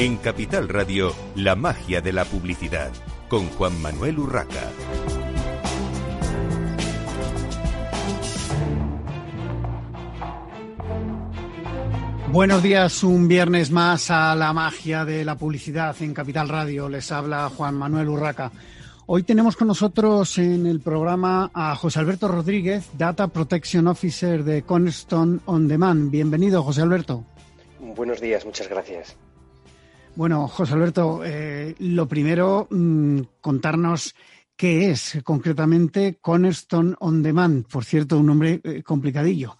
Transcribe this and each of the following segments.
En Capital Radio, la magia de la publicidad, con Juan Manuel Urraca. Buenos días, un viernes más a la magia de la publicidad en Capital Radio. Les habla Juan Manuel Urraca. Hoy tenemos con nosotros en el programa a José Alberto Rodríguez, Data Protection Officer de Cornerstone On Demand. Bienvenido, José Alberto. Buenos días, muchas gracias. Bueno, José Alberto, eh, lo primero, mm, contarnos qué es concretamente Cornerstone On Demand. Por cierto, un nombre eh, complicadillo.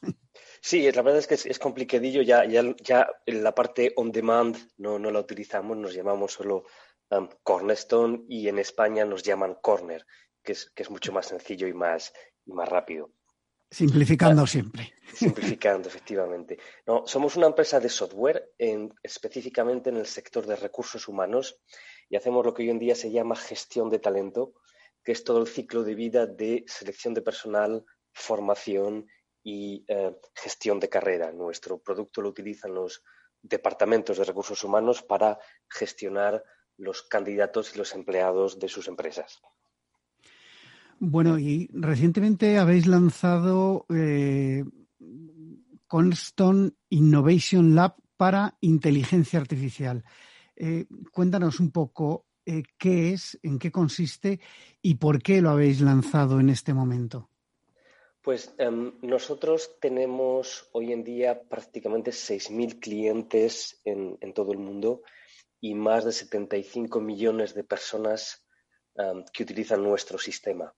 Sí, la verdad es que es, complicadillo. Ya, ya, ya en la parte on demand no, no la utilizamos, nos llamamos solo um, Cornerstone y en España nos llaman Corner, que es, que es mucho más sencillo y más, y más rápido. Simplificando siempre. Simplificando, efectivamente. No, somos una empresa de software, en, específicamente en el sector de recursos humanos, y hacemos lo que hoy en día se llama gestión de talento, que es todo el ciclo de vida de selección de personal, formación y eh, gestión de carrera. Nuestro producto lo utilizan los departamentos de recursos humanos para gestionar los candidatos y los empleados de sus empresas. Bueno, y recientemente habéis lanzado eh, Innovation Lab para inteligencia artificial. Eh, cuéntanos un poco eh, qué es, en qué consiste y por qué lo habéis lanzado en este momento. Pues em, nosotros tenemos hoy en día prácticamente 6.000 clientes en, en, todo el mundo y más de 75 millones de personas em, que utilizan nuestro sistema.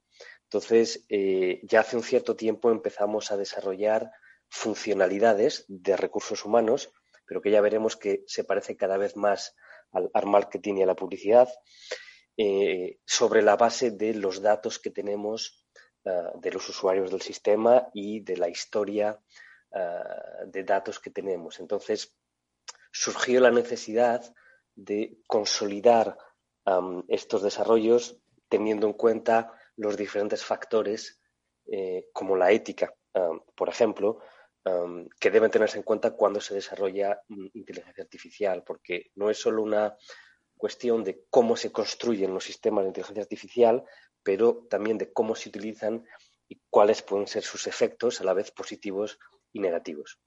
Entonces, eh, ya hace un cierto tiempo empezamos a desarrollar funcionalidades de recursos humanos, pero que ya veremos que se parece cada vez más al, marketing y a la publicidad, eh, sobre la base de los datos que tenemos uh, de los usuarios del sistema y de la historia uh, de datos que tenemos. Entonces, surgió la necesidad de consolidar estos desarrollos teniendo en cuenta los diferentes factores eh, como la ética, por ejemplo, que deben tenerse en cuenta cuando se desarrolla mm, inteligencia artificial, porque no es solo una cuestión de cómo se construyen los sistemas de inteligencia artificial, pero también de cómo se utilizan y cuáles pueden ser sus efectos, a la vez positivos y negativos.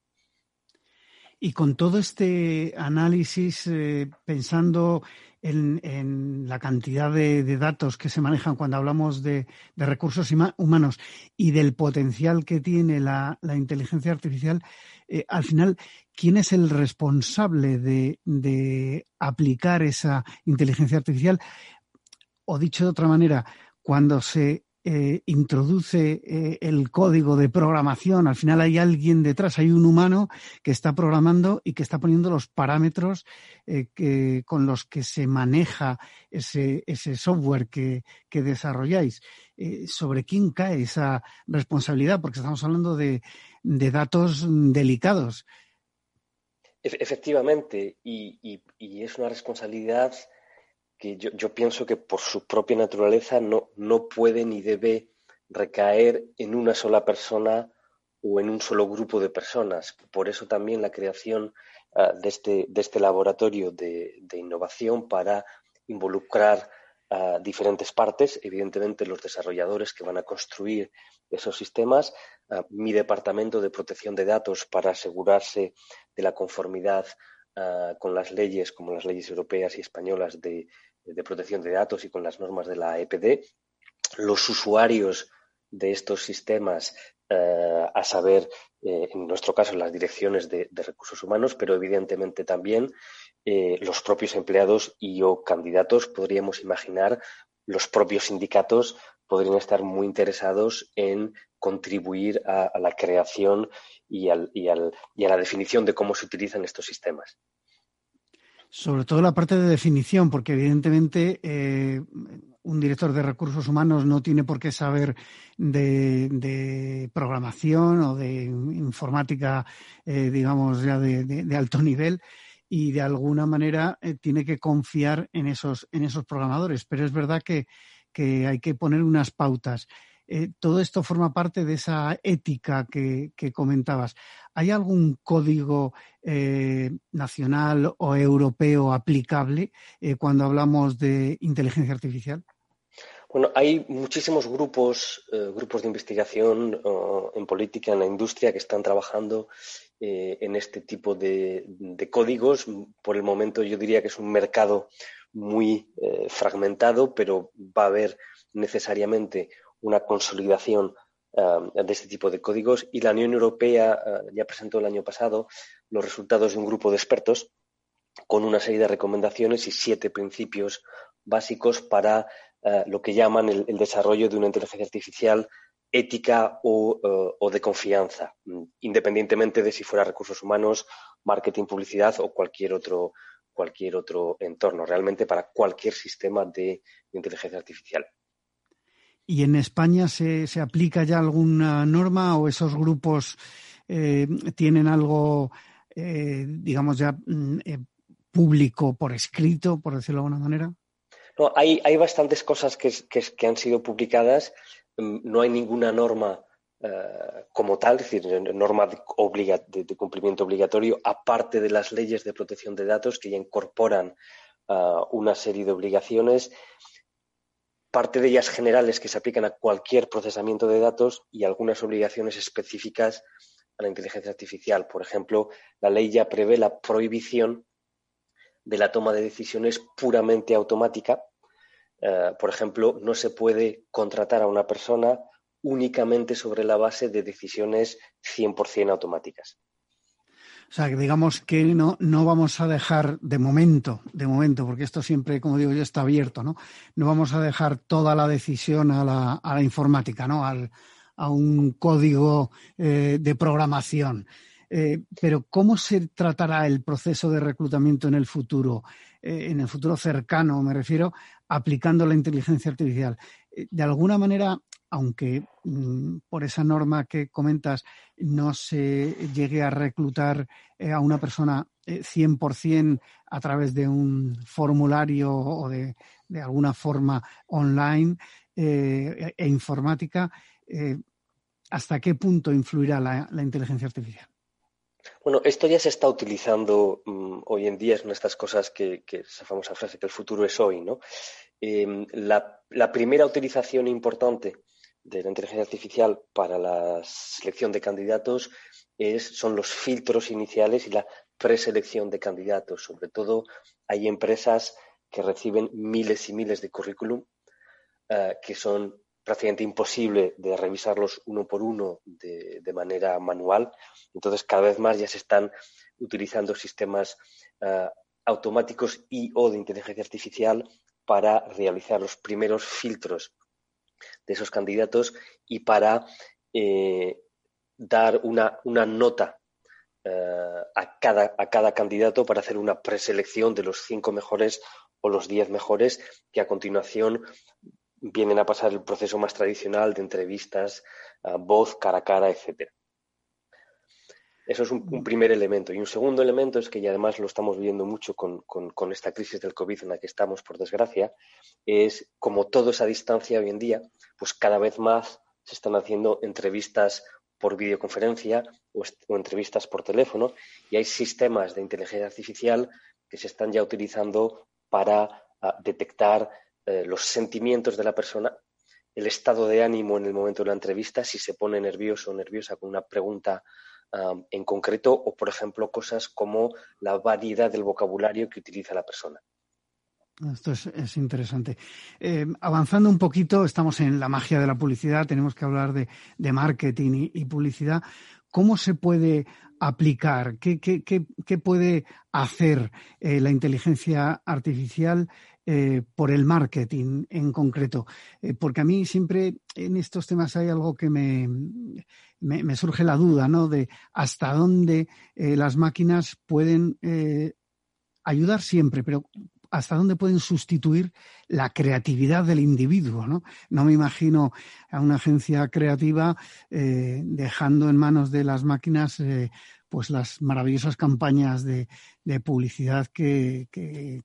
Y con todo este análisis, eh, pensando en, la cantidad de, datos que se manejan cuando hablamos de, recursos humanos y del potencial que tiene la, inteligencia artificial, eh, al final, ¿quién es el responsable de, aplicar esa inteligencia artificial? O dicho de otra manera, cuando se eh, introduce eh, el código de programación, al final hay alguien detrás, hay un humano que está programando y que está poniendo los parámetros eh, con los que se maneja ese, software que, desarrolláis. ¿Sobre quién cae esa responsabilidad? Porque estamos hablando de, datos delicados. Efectivamente, y es una responsabilidad que yo, pienso que por su propia naturaleza no, no puede ni debe recaer en una sola persona o en un solo grupo de personas. Por eso también la creación ah, de, este, de, este, laboratorio de, innovación para involucrar a diferentes partes, evidentemente los desarrolladores que van a construir esos sistemas, mi departamento de protección de datos para asegurarse de la conformidad ah, con las leyes, como las leyes europeas y españolas de, protección de datos y con las normas de la EPD, los usuarios de estos sistemas, eh, a saber, eh, en nuestro caso, las direcciones de, recursos humanos, pero evidentemente también eh, los propios empleados y o candidatos, podríamos imaginar, los propios sindicatos podrían estar muy interesados en contribuir a, la creación y, y a la definición de cómo se utilizan estos sistemas. Sobre todo la parte de definición, porque evidentemente eh, un director de recursos humanos no tiene por qué saber de, programación o de informática, eh, digamos, ya de, alto nivel y de alguna manera eh, tiene que confiar en esos, en esos programadores. Pero es verdad que, hay que poner unas pautas. Eh, todo esto forma parte de esa ética que, comentabas. ¿Hay algún código eh, nacional o europeo aplicable cuando hablamos de inteligencia artificial? Bueno, hay muchísimos grupos, grupos de investigación en política, en la industria, que están trabajando en este tipo de, códigos. Por el momento yo diría que es un mercado muy eh, fragmentado, pero va a haber necesariamente una consolidación eh, de este tipo de códigos y la Unión Europea eh, ya presentó el año pasado los resultados de un grupo de expertos con una serie de recomendaciones y siete principios básicos para lo que llaman el, desarrollo de una inteligencia artificial ética o, o, de confianza, independientemente de si fuera recursos humanos, marketing, publicidad o cualquier otro cualquier otro entorno, realmente para cualquier sistema de, inteligencia artificial. ¿Y en España se, aplica ya alguna norma o esos grupos eh, tienen algo, eh, digamos, ya mm, eh, público por escrito, por decirlo de alguna manera? No, hay, hay bastantes cosas que, que han sido publicadas. Mm, no hay ninguna norma como tal, es decir, norma de, cumplimiento obligatorio, aparte de las leyes de protección de datos que ya incorporan eh, una serie de obligaciones, parte de ellas generales que se aplican a cualquier procesamiento de datos y algunas obligaciones específicas a la inteligencia artificial. Por ejemplo, la ley ya prevé la prohibición de la toma de decisiones puramente automática. Eh, por ejemplo, no se puede contratar a una persona únicamente sobre la base de decisiones 100% automáticas. O sea, que digamos que no, no vamos a dejar de momento, de momento, porque esto siempre, como digo yo, está abierto, ¿no? No vamos a dejar toda la decisión a la, a la informática, ¿no? Al, a un código eh, de programación. Eh, pero ¿cómo se tratará el proceso de reclutamiento en el futuro? Eh, en el futuro cercano, me refiero, aplicando la inteligencia artificial. De alguna manera, aunque mm, por esa norma que comentas no se llegue a reclutar eh, a una persona 100% eh, a través de un formulario o de, alguna forma online eh, e informática, ¿hasta qué punto influirá la, inteligencia artificial? Bueno, esto ya se está utilizando mm, hoy en día, es una de estas cosas que, esa famosa frase que el futuro es hoy, ¿no? Em, la primera utilización importante de la inteligencia artificial para la selección de candidatos es, son los filtros iniciales y la preselección de candidatos. Sobre todo hay empresas que reciben miles y miles de currículum eh, que son prácticamente imposible de revisarlos uno por uno de, manera manual. Entonces, cada vez más ya se están utilizando sistemas eh, automáticos y o de inteligencia artificial para realizar los primeros filtros de esos candidatos y para eh, dar una, nota eh, a, cada, a cada candidato para hacer una preselección de los cinco mejores o los diez mejores que a continuación vienen a pasar el proceso más tradicional de entrevistas, voz, cara a cara, etcétera. Eso es un, primer elemento. Y un segundo elemento es que, y además lo estamos viendo mucho con, esta crisis del COVID en la que estamos, por desgracia, es como todo es a distancia hoy en día, pues cada vez más se están haciendo entrevistas por videoconferencia o, entrevistas por teléfono y hay sistemas de inteligencia artificial que se están ya utilizando para ah, detectar eh, los sentimientos de la persona, el estado de ánimo en el momento de la entrevista, si se pone nervioso o nerviosa con una pregunta en concreto o, por ejemplo, cosas como la variedad del vocabulario que utiliza la persona. Esto es, interesante. Eh, avanzando un poquito, estamos en la magia de la publicidad, tenemos que hablar de, marketing y, publicidad. ¿Cómo se puede aplicar? ¿Qué, puede hacer eh, la inteligencia artificial eh, por el marketing en concreto? porque a mí siempre en estos temas hay algo que me, me, surge la duda, ¿no? De hasta dónde eh, las máquinas pueden eh, ayudar siempre, pero hasta dónde pueden sustituir la creatividad del individuo, ¿no? No me imagino a una agencia creativa eh, dejando en manos de las máquinas pues las maravillosas campañas de, publicidad que,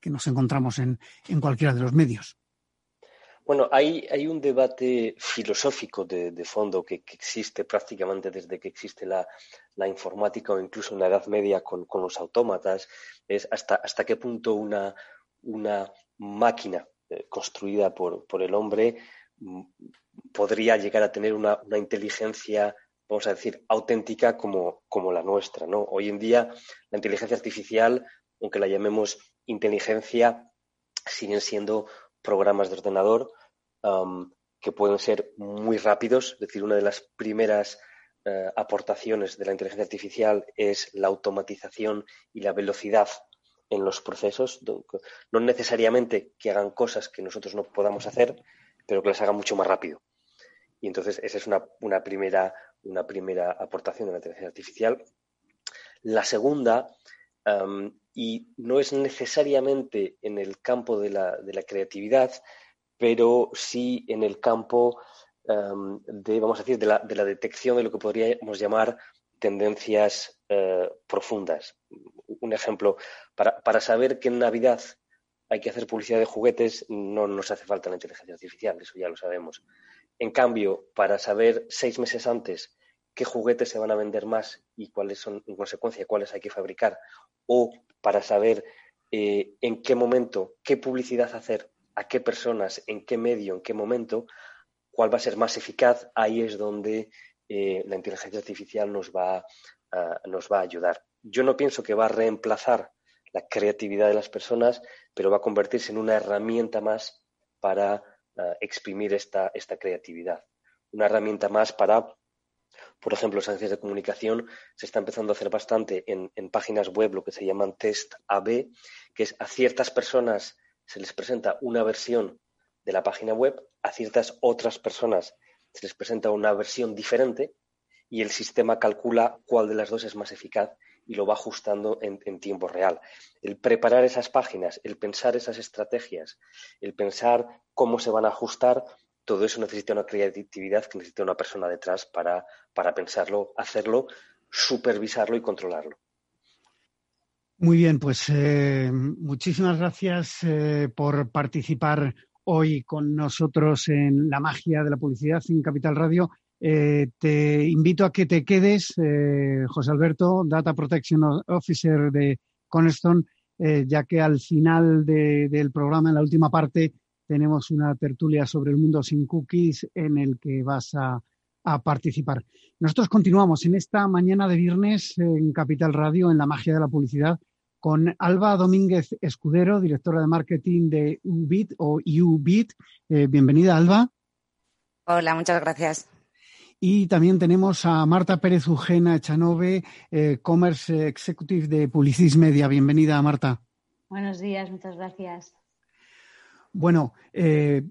nos encontramos en, cualquiera de los medios. Bueno, hay, hay un debate filosófico de, fondo que, existe prácticamente desde que existe la, informática o incluso en la Edad Media con, los autómatas, es hasta, hasta qué punto una, una máquina eh, construida por, por, el hombre mm, podría llegar a tener una inteligencia vamos a decir, auténtica como, como, la nuestra. ¿no? Hoy en día, la inteligencia artificial, aunque la llamemos inteligencia, siguen siendo programas de ordenador que pueden ser muy rápidos. Es decir, una de las primeras eh, aportaciones de la inteligencia artificial es la automatización y la velocidad en los procesos. No necesariamente que hagan cosas que nosotros no podamos hacer, pero que las hagan mucho más rápido. Y entonces esa es una, primera, una primera aportación de la inteligencia artificial. La segunda, y no es necesariamente en el campo de la, de la creatividad, pero sí en el campo em, de, vamos a decir, de la, detección de lo que podríamos llamar tendencias eh, profundas. Un ejemplo, para, saber que en Navidad hay que hacer publicidad de juguetes, no nos hace falta la inteligencia artificial, eso ya lo sabemos. En cambio, para saber seis meses antes qué juguetes se van a vender más y cuáles son, en consecuencia, cuáles hay que fabricar, o para saber eh, en qué momento, qué publicidad hacer a qué personas, en qué medio, en qué momento, cuál va a ser más eficaz, ahí es donde eh, la inteligencia artificial nos va, a, nos va a ayudar. Yo no pienso que va a reemplazar la creatividad de las personas, pero va a convertirse en una herramienta más para ah, exprimir esta, esta creatividad. Una herramienta más para por ejemplo, las agencias de comunicación se está empezando a hacer bastante en, en, páginas web lo que se llaman test AB, que es a ciertas personas se les presenta una versión de la página web, a ciertas otras personas se les presenta una versión diferente y el sistema calcula cuál de las dos es más eficaz y lo va ajustando en, tiempo real. El preparar esas páginas, el pensar esas estrategias, el pensar cómo se van a ajustar, todo eso necesita una creatividad que necesita una persona detrás para, para pensarlo, hacerlo, supervisarlo y controlarlo. Muy bien, pues eh, muchísimas gracias eh, por participar hoy con nosotros en la magia de la publicidad en Capital Radio. Eh, te invito a que te quedes, José Alberto, Data Protection Officer de Cornerstone, ya que al final del programa, en la última parte, tenemos una tertulia sobre el mundo sin cookies en el que vas a, a participar. Nosotros continuamos en esta mañana de viernes en Capital Radio, en la magia de la publicidad con Alba Domínguez Escudero, directora de marketing de UBIT o UBIT. Eh, bienvenida, Alba. Hola, muchas gracias. Y también tenemos a Marta Pérez Ugena Echanove, eh, Commerce Executive de Publicis Media. Bienvenida, Marta. Buenos días, muchas gracias. Bueno, eh,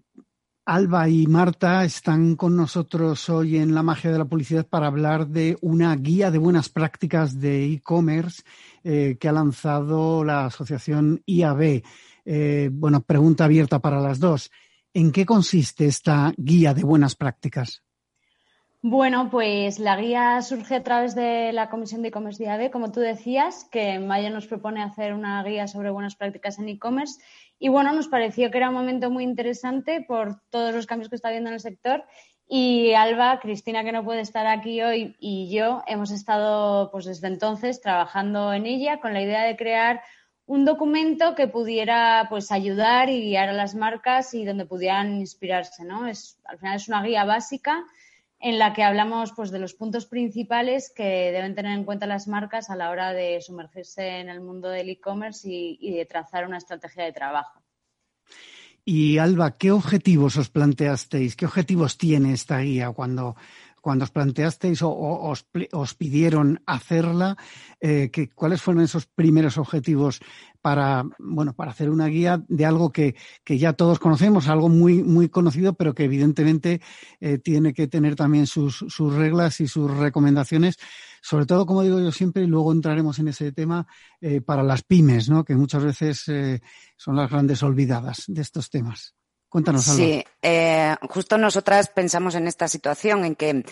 Alba y Marta están con nosotros hoy en La Magia de la Publicidad para hablar de una guía de buenas prácticas de e-commerce eh, que ha lanzado la asociación IAB. Eh, bueno, pregunta abierta para las dos. ¿En qué consiste esta guía de buenas prácticas? Bueno, pues la guía surge a través de la Comisión de E-Commerce como tú decías, que en mayo nos propone hacer una guía sobre buenas prácticas en e-commerce y bueno, nos pareció que era un momento muy interesante por todos los cambios que está habiendo en el sector. Y Alba, Cristina, que no puede estar aquí hoy, y yo hemos estado pues desde entonces trabajando en ella con la idea de crear un documento que pudiera pues ayudar y guiar a las marcas y donde pudieran inspirarse, ¿no? Es, al final es una guía básica en la que hablamos pues, de los puntos principales que deben tener en cuenta las marcas a la hora de sumergirse en el mundo del e-commerce y, de trazar una estrategia de trabajo. Y Alba, ¿qué objetivos os planteasteis? ¿Qué objetivos tiene esta guía cuando, cuando os planteasteis o, os, pidieron hacerla? Eh, ¿Cuáles fueron esos primeros objetivos para, bueno, para hacer una guía de algo que, ya todos conocemos, algo muy, muy conocido, pero que evidentemente eh, tiene que tener también sus, reglas y sus recomendaciones, sobre todo, como digo yo siempre, y luego entraremos en ese tema, eh, para las pymes, ¿no? que muchas veces eh, son las grandes olvidadas de estos temas. Cuéntanos algo. Sí, justo nosotras pensamos en esta situación en que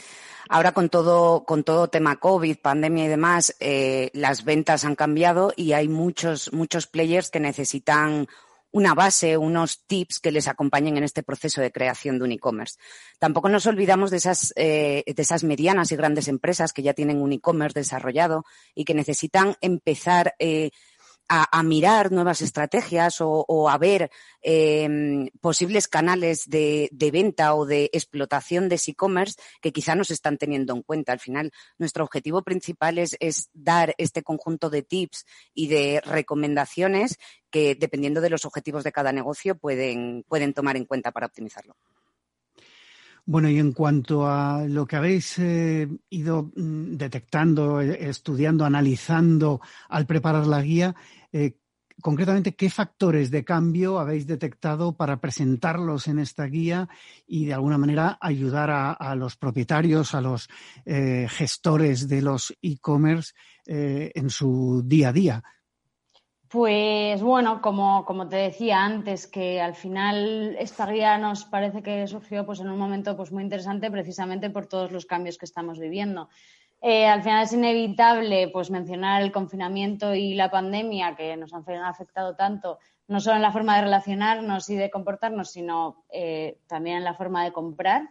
Ahora con todo, con todo tema COVID, pandemia y demás, eh, las ventas han cambiado y hay muchos, muchos players que necesitan una base, unos tips que les acompañen en este proceso de creación de un e-commerce. Tampoco nos olvidamos de esas, eh, de esas medianas y grandes empresas que ya tienen un e-commerce desarrollado y que necesitan empezar eh, a, mirar nuevas estrategias o, a ver em, posibles canales de, venta o de explotación de e-commerce que quizá no se están teniendo en cuenta. Al final, nuestro objetivo principal es, dar este conjunto de tips y de recomendaciones que, dependiendo de los objetivos de cada negocio, pueden, pueden tomar en cuenta para optimizarlo. Bueno, y en cuanto a lo que habéis eh, ido mm, detectando, eh, estudiando, analizando al preparar la guía, eh, concretamente, ¿qué factores de cambio habéis detectado para presentarlos en esta guía y de alguna manera ayudar a, los propietarios, a los eh, gestores de los e-commerce eh, en su día a día? Pues bueno, como, como, te decía antes, que al final esta guía nos parece que surgió pues, en un momento pues, muy interesante precisamente por todos los cambios que estamos viviendo. Eh, al final es inevitable pues, mencionar el confinamiento y la pandemia que nos han afectado tanto, no solo en la forma de relacionarnos y de comportarnos, sino eh, también en la forma de comprar.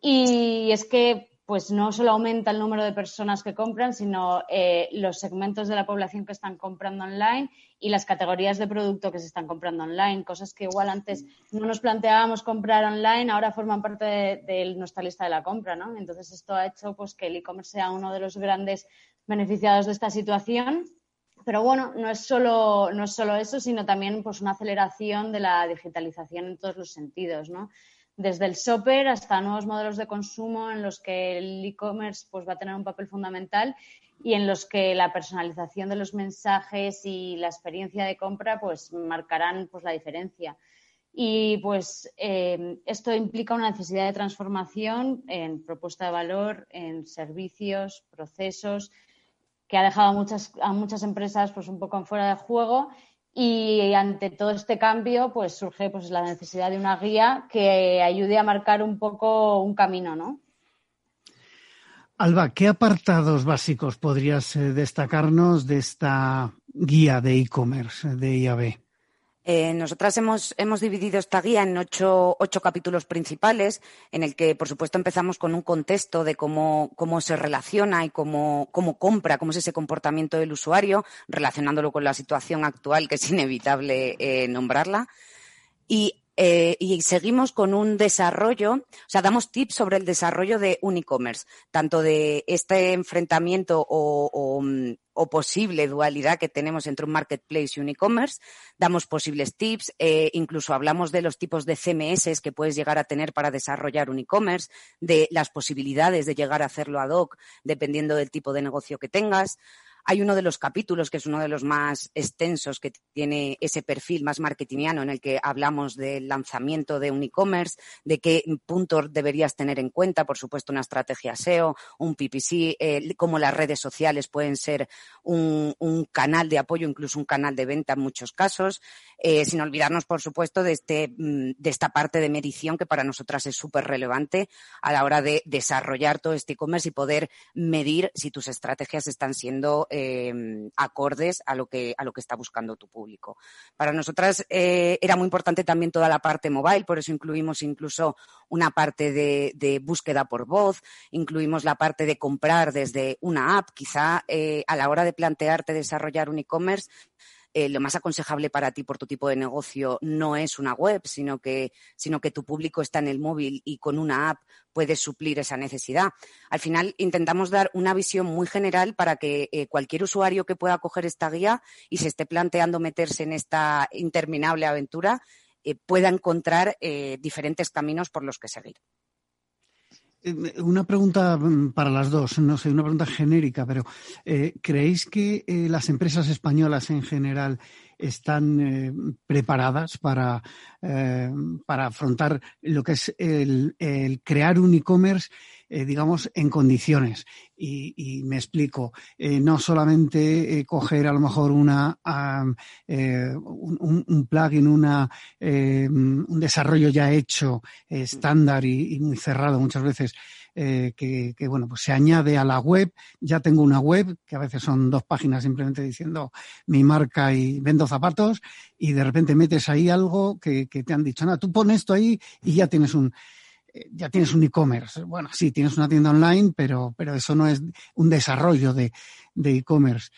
Y es que pues no solo aumenta el número de personas que compran, sino eh, los segmentos de la población que están comprando online y las categorías de producto que se están comprando online, cosas que igual antes no nos planteábamos comprar online, ahora forman parte de, nuestra lista de la compra, ¿no? Entonces esto ha hecho pues que el e-commerce sea uno de los grandes beneficiados de esta situación. Pero bueno, no es solo, no es solo eso, sino también pues una aceleración de la digitalización en todos los sentidos, ¿no? desde el shopper hasta nuevos modelos de consumo en los que el e-commerce pues, va a tener un papel fundamental y en los que la personalización de los mensajes y la experiencia de compra pues, marcarán pues, la diferencia. Y pues eh, esto implica una necesidad de transformación en propuesta de valor, en servicios, procesos, que ha dejado a muchas, a muchas empresas pues, un poco fuera de juego y ante todo este cambio, pues surge pues, la necesidad de una guía que ayude a marcar un poco un camino, ¿no? Alba, ¿qué apartados básicos podrías eh, destacarnos de esta guía de e-commerce de IAB? Eh, nosotras hemos, hemos, dividido esta guía en ocho, ocho, capítulos principales, en el que, por supuesto, empezamos con un contexto de cómo, cómo se relaciona y cómo, cómo, compra, cómo es ese comportamiento del usuario, relacionándolo con la situación actual, que es inevitable eh, nombrarla. Y eh, y seguimos con un desarrollo, o sea, damos tips sobre el desarrollo de un e-commerce, tanto de este enfrentamiento o, mm, posible dualidad que tenemos entre un marketplace y un e-commerce, damos posibles tips, eh, incluso hablamos de los tipos de CMS que puedes llegar a tener para desarrollar un e-commerce, de las posibilidades de llegar a hacerlo ad hoc dependiendo del tipo de negocio que tengas. Hay uno de los capítulos, que es uno de los más extensos, que tiene ese perfil más marketingiano en el que hablamos del lanzamiento de un e-commerce, de qué puntos deberías tener en cuenta, por supuesto, una estrategia SEO, un PPC, eh, cómo las redes sociales pueden ser un, canal de apoyo, incluso un canal de venta en muchos casos, eh, sin olvidarnos, por supuesto, de, este, mm, de esta parte de medición que para nosotras es súper relevante a la hora de desarrollar todo este e-commerce y poder medir si tus estrategias están siendo Em, acordes a lo, que, a lo que está buscando tu público. Para nosotras eh, era muy importante también toda la parte mobile, por eso incluimos incluso una parte de, búsqueda por voz, incluimos la parte de comprar desde una app. Quizá eh, a la hora de plantearte desarrollar un e-commerce, eh, lo más aconsejable para ti por tu tipo de negocio no es una web, sino que, sino que tu público está en el móvil y con una app puedes suplir esa necesidad. Al final intentamos dar una visión muy general para que eh, cualquier usuario que pueda coger esta guía y se esté planteando meterse en esta interminable aventura eh, pueda encontrar diferentes caminos por los que seguir. Una pregunta mm, para las dos, no sé, una pregunta genérica, pero eh, ¿creéis que eh, las empresas españolas en general están eh, preparadas para, para afrontar lo que es el, crear un e-commerce, digamos, en condiciones? Y, me explico, no solamente coger a lo mejor una, un, plugin, una, un desarrollo ya hecho, estándar y muy cerrado muchas veces, eh, que, bueno, pues se añade a la web. Ya tengo una web, que a veces son dos páginas simplemente diciendo mi marca y vendo zapatos, y de repente metes ahí algo que, te han dicho, nada, tú pones esto ahí y ya tienes un eh, ya tienes un e-commerce. Bueno, sí, tienes una tienda online, pero, pero eso no es un desarrollo de e-commerce.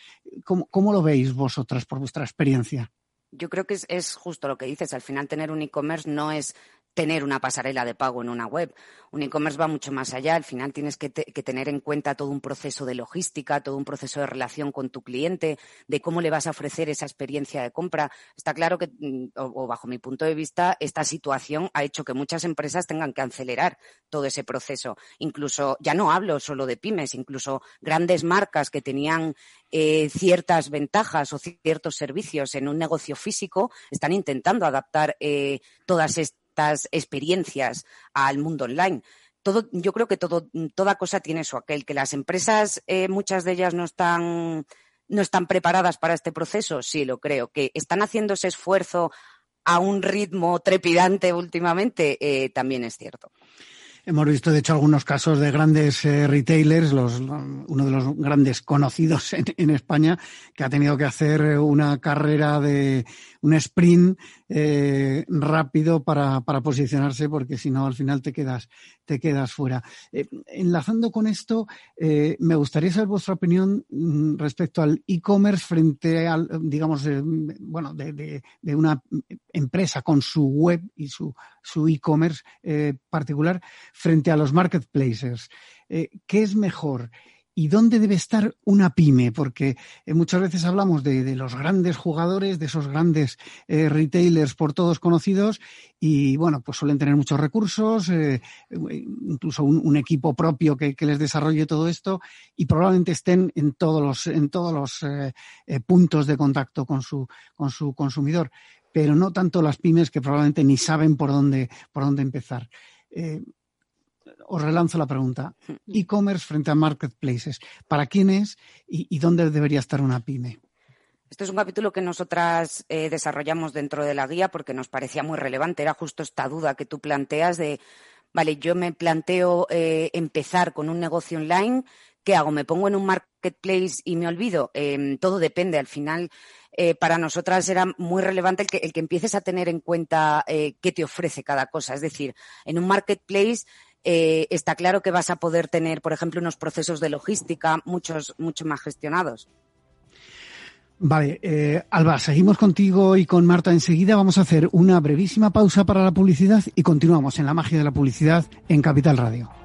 ¿Cómo, ¿Cómo, lo veis vosotras por vuestra experiencia? Yo creo que es, es, justo lo que dices. Al final, tener un e-commerce no es tener una pasarela de pago en una web. Un e-commerce va mucho más allá. Al final tienes que, tener en cuenta todo un proceso de logística, todo un proceso de relación con tu cliente, de cómo le vas a ofrecer esa experiencia de compra. Está claro que, mm, o, bajo mi punto de vista, esta situación ha hecho que muchas empresas tengan que acelerar todo ese proceso. Incluso, ya no hablo solo de pymes, incluso grandes marcas que tenían eh, ciertas ventajas o ciertos servicios en un negocio físico están intentando adaptar eh, todas estas estas experiencias al mundo online. Todo, yo creo que todo, toda cosa tiene su aquel, que las empresas, eh, muchas de ellas no están, no están preparadas para este proceso, sí lo creo, que están haciendo ese esfuerzo a un ritmo trepidante últimamente, eh, también es cierto. Hemos visto, de hecho, algunos casos de grandes eh, retailers, los, uno de los grandes conocidos en, España, que ha tenido que hacer una carrera de un sprint eh, rápido para, para, posicionarse, porque si no, al final te quedas, te quedas fuera. Eh, enlazando con esto, eh, me gustaría saber vuestra opinión mm, respecto al e-commerce frente al, digamos, bueno, de, de, de, una empresa con su web y su, su e-commerce particular frente a los marketplaces. ¿Qué es mejor? ¿Y dónde debe estar una pyme? Porque eh, muchas veces hablamos de, los grandes jugadores, de esos grandes eh, retailers por todos conocidos y bueno, pues suelen tener muchos recursos, eh, incluso un, equipo propio que, les desarrolle todo esto y probablemente estén en todos los, en todos los puntos de contacto con su, con su consumidor, pero no tanto las pymes que probablemente ni saben por dónde, por dónde empezar os relanzo la pregunta. Hmm. E-commerce frente a marketplaces. ¿Para quién es y, dónde debería estar una pyme? Este es un capítulo que nosotras eh, desarrollamos dentro de la guía porque nos parecía muy relevante. Era justo esta duda que tú planteas de, vale, yo me planteo eh, empezar con un negocio online. ¿Qué hago? ¿Me pongo en un marketplace y me olvido? Em, todo depende. Al final, eh, para nosotras era muy relevante el que, el que empieces a tener en cuenta qué te ofrece cada cosa. Es decir, en un marketplace eh, está claro que vas a poder tener, por ejemplo, unos procesos de logística muchos, mucho más gestionados. Vale, eh, Alba, seguimos contigo y con Marta enseguida. Vamos a hacer una brevísima pausa para la publicidad y continuamos en la magia de la publicidad en Capital Radio.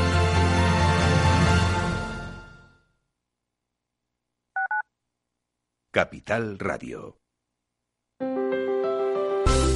Capital Radio.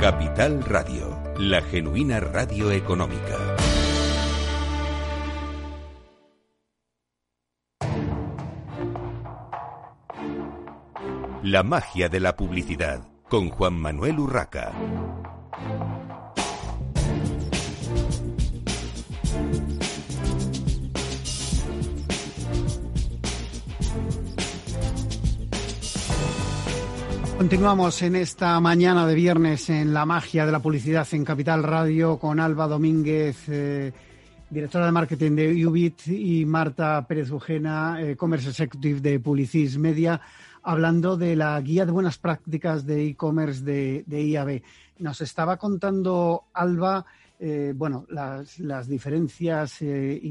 Capital Radio, la genuina radio económica. La magia de la publicidad con Juan Manuel Urraca. Continuamos en esta mañana de viernes en la magia de la publicidad en Capital Radio con Alba Domínguez, eh, directora de marketing de Ubit, y Marta Pérez Ujena, eh, Commerce Executive de Publicis Media, hablando de la guía de buenas prácticas de e-commerce de, IAB. Nos estaba contando Alba. Eh, bueno, las, diferencias y,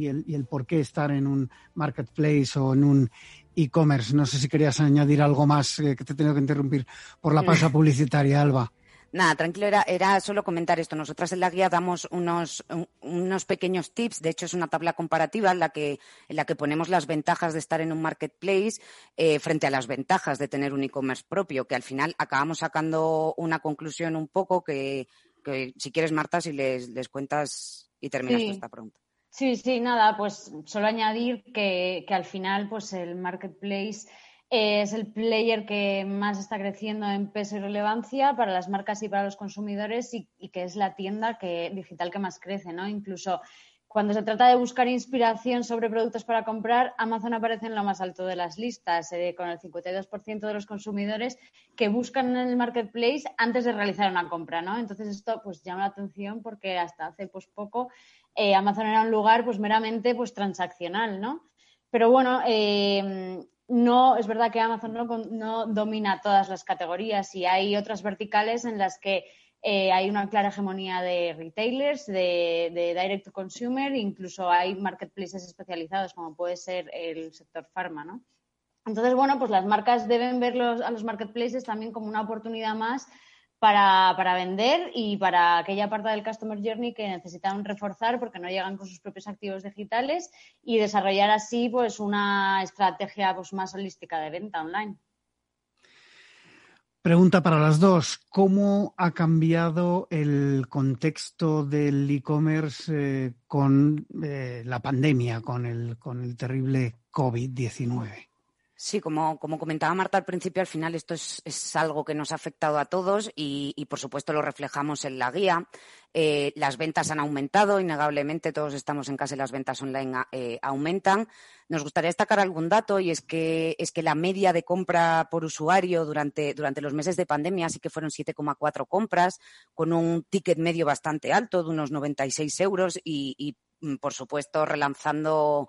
el, y, el, por qué estar en un marketplace o en un e-commerce. No sé si querías añadir algo más eh, que te he tenido que interrumpir por la pausa publicitaria, Alba. Nada, tranquilo, era, era, solo comentar esto. Nosotras en la guía damos unos, unos pequeños tips, de hecho es una tabla comparativa en la que, en la que ponemos las ventajas de estar en un marketplace eh, frente a las ventajas de tener un e-commerce propio, que al final acabamos sacando una conclusión un poco que, si quieres, Marta, si les, les cuentas y terminas esta pregunta. Sí, sí, nada, pues solo añadir que, al final pues el marketplace es el player que más está creciendo en peso y relevancia para las marcas y para los consumidores y, que es la tienda que, digital que más crece, ¿no? Incluso cuando se trata de buscar inspiración sobre productos para comprar, Amazon aparece en lo más alto de las listas, eh, con el 52% de los consumidores que buscan en el marketplace antes de realizar una compra, ¿no? Entonces esto pues llama la atención porque hasta hace pues poco eh, Amazon era un lugar pues meramente pues transaccional, ¿no? Pero bueno, eh, no es verdad que Amazon no, domina todas las categorías y hay otras verticales en las que eh, hay una clara hegemonía de retailers, de, direct to consumer, incluso hay marketplaces especializados como puede ser el sector pharma, ¿no? Entonces, bueno, pues las marcas deben ver a los marketplaces también como una oportunidad más para, para, vender y para aquella parte del Customer Journey que necesitan reforzar porque no llegan con sus propios activos digitales y desarrollar así pues una estrategia pues, más holística de venta online. Pregunta para las dos. ¿Cómo ha cambiado el contexto del e-commerce eh, con eh, la pandemia, con el, con el terrible COVID-19? Sí, como, comentaba Marta al principio, al final esto es, algo que nos ha afectado a todos y, por supuesto lo reflejamos en la guía. Eh, las ventas han aumentado, innegablemente todos estamos en casa y las ventas online eh, aumentan. Nos gustaría destacar algún dato y es que, es que la media de compra por usuario durante, durante los meses de pandemia sí que fueron 7,4 compras, con un ticket medio bastante alto de unos 96 euros y, y por supuesto, relanzando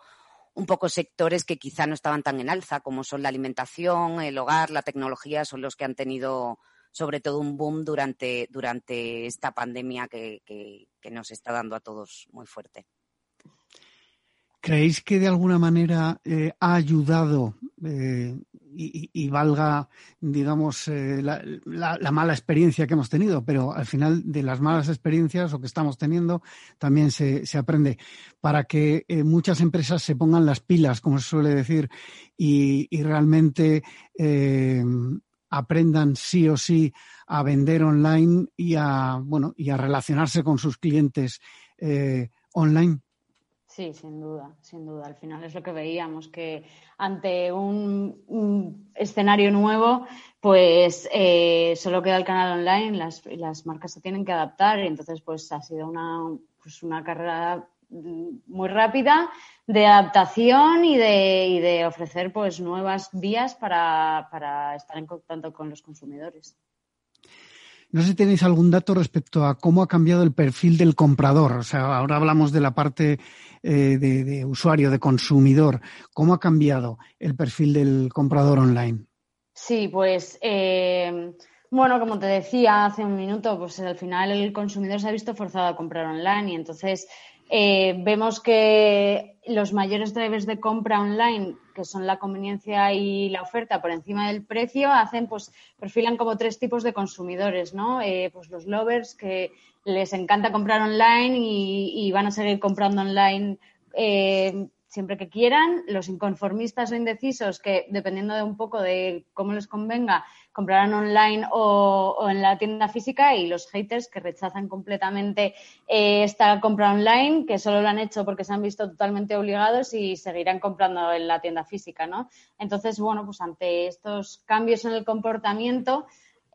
un poco sectores que quizá no estaban tan en alza, como son la alimentación, el hogar, la tecnología, son los que han tenido sobre todo un boom durante, durante esta pandemia que, nos está dando a todos muy fuerte. ¿Creéis que de alguna manera eh, ha ayudado eh, y, valga, digamos, eh, la, mala experiencia que hemos tenido, pero al final de las malas experiencias o que estamos teniendo también se, aprende para que muchas empresas se pongan las pilas, como se suele decir, y, realmente eh, aprendan sí o sí a vender online y a, bueno, y a relacionarse con sus clientes online. Sí, sin duda, sin duda. Al final es lo que veíamos, que ante un, escenario nuevo, pues eh, solo queda el canal online, las, las marcas se tienen que adaptar y entonces pues ha sido una, pues, una carrera muy rápida de adaptación y de, y de ofrecer pues nuevas vías para, para estar en contacto con los consumidores. No sé si tenéis algún dato respecto a cómo ha cambiado el perfil del comprador. O sea, ahora hablamos de la parte eh, de, usuario, de consumidor. ¿Cómo ha cambiado el perfil del comprador online? Sí, pues eh, bueno, como te decía hace un minuto, pues al final el consumidor se ha visto forzado a comprar online y entonces eh, vemos que los mayores drivers de compra online, que son la conveniencia y la oferta por encima del precio, hacen, pues, perfilan como tres tipos de consumidores, ¿no? Eh, pues los lovers que les encanta comprar online y, van a seguir comprando online eh, siempre que quieran. Los inconformistas o indecisos que, dependiendo de un poco de cómo les convenga, comprarán online o, en la tienda física y los haters que rechazan completamente eh, esta compra online, que solo lo han hecho porque se han visto totalmente obligados y seguirán comprando en la tienda física, ¿no? Entonces, bueno, pues ante estos cambios en el comportamiento,